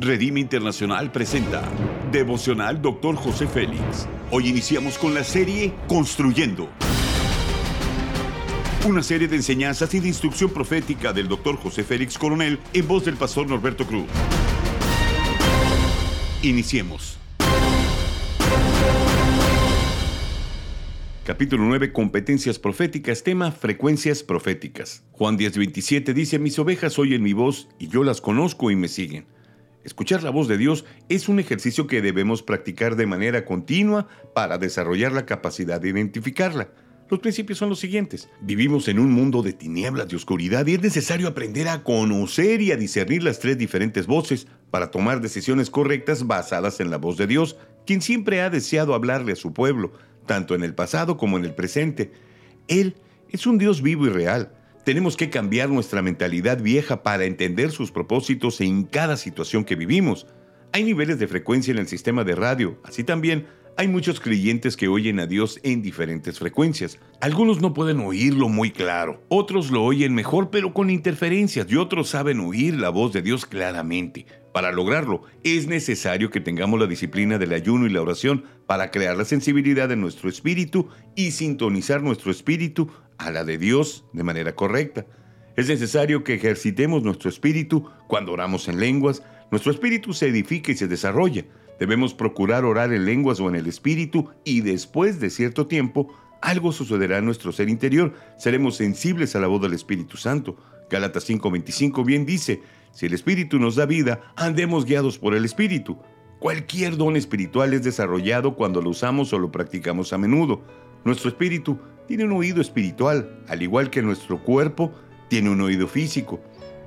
Redime Internacional presenta Devocional Dr. José Félix. Hoy iniciamos con la serie Construyendo. Una serie de enseñanzas y de instrucción profética del Dr. José Félix Coronel en voz del pastor Norberto Cruz. Iniciemos. Capítulo 9, competencias proféticas, tema frecuencias proféticas. Juan 10:27 dice, mis ovejas oyen mi voz y yo las conozco y me siguen. Escuchar la voz de Dios es un ejercicio que debemos practicar de manera continua para desarrollar la capacidad de identificarla. Los principios son los siguientes. Vivimos en un mundo de tinieblas y oscuridad y es necesario aprender a conocer y a discernir las tres diferentes voces para tomar decisiones correctas basadas en la voz de Dios, quien siempre ha deseado hablarle a su pueblo, tanto en el pasado como en el presente. Él es un Dios vivo y real. Tenemos que cambiar nuestra mentalidad vieja para entender sus propósitos en cada situación que vivimos. Hay niveles de frecuencia en el sistema de radio, así también hay muchos creyentes que oyen a Dios en diferentes frecuencias. Algunos no pueden oírlo muy claro, otros lo oyen mejor pero con interferencias y otros saben oír la voz de Dios claramente. Para lograrlo, es necesario que tengamos la disciplina del ayuno y la oración para crear la sensibilidad de nuestro espíritu y sintonizar nuestro espíritu a la de Dios de manera correcta. Es necesario que ejercitemos nuestro espíritu cuando oramos en lenguas, nuestro espíritu se edifica y se desarrolla. Debemos procurar orar en lenguas o en el espíritu y después de cierto tiempo algo sucederá en nuestro ser interior. Seremos sensibles a la voz del Espíritu Santo. Gálatas 5:25 bien dice, si el Espíritu nos da vida, andemos guiados por el Espíritu. Cualquier don espiritual es desarrollado cuando lo usamos o lo practicamos a menudo. Nuestro espíritu tiene un oído espiritual, al igual que nuestro cuerpo tiene un oído físico,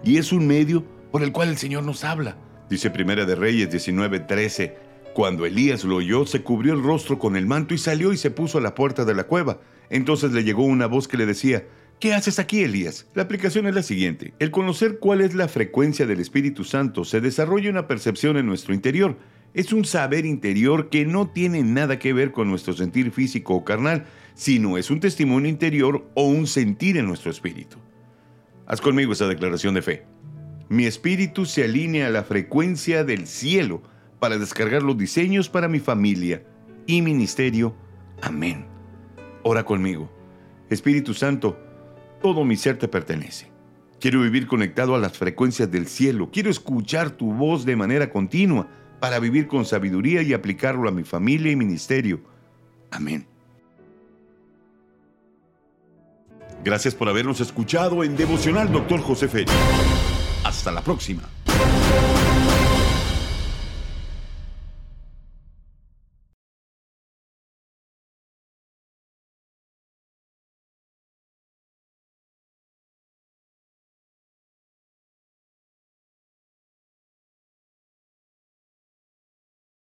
y es un medio por el cual el Señor nos habla. Dice Primera de Reyes 19:13, cuando Elías lo oyó, se cubrió el rostro con el manto y salió y se puso a la puerta de la cueva. Entonces le llegó una voz que le decía, ¿Qué haces aquí, Elías? La aplicación es la siguiente. El conocer cuál es la frecuencia del Espíritu Santo se desarrolla una percepción en nuestro interior. Es un saber interior que no tiene nada que ver con nuestro sentir físico o carnal, sino es un testimonio interior o un sentir en nuestro espíritu. Haz conmigo esa declaración de fe. Mi espíritu se alinea a la frecuencia del cielo para descargar los diseños para mi familia y ministerio. Amén. Ora conmigo. Espíritu Santo, todo mi ser te pertenece. Quiero vivir conectado a las frecuencias del cielo. Quiero escuchar tu voz de manera continua para vivir con sabiduría y aplicarlo a mi familia y ministerio. Amén. Gracias por habernos escuchado en Devocional Dr. José Félix. Hasta la próxima.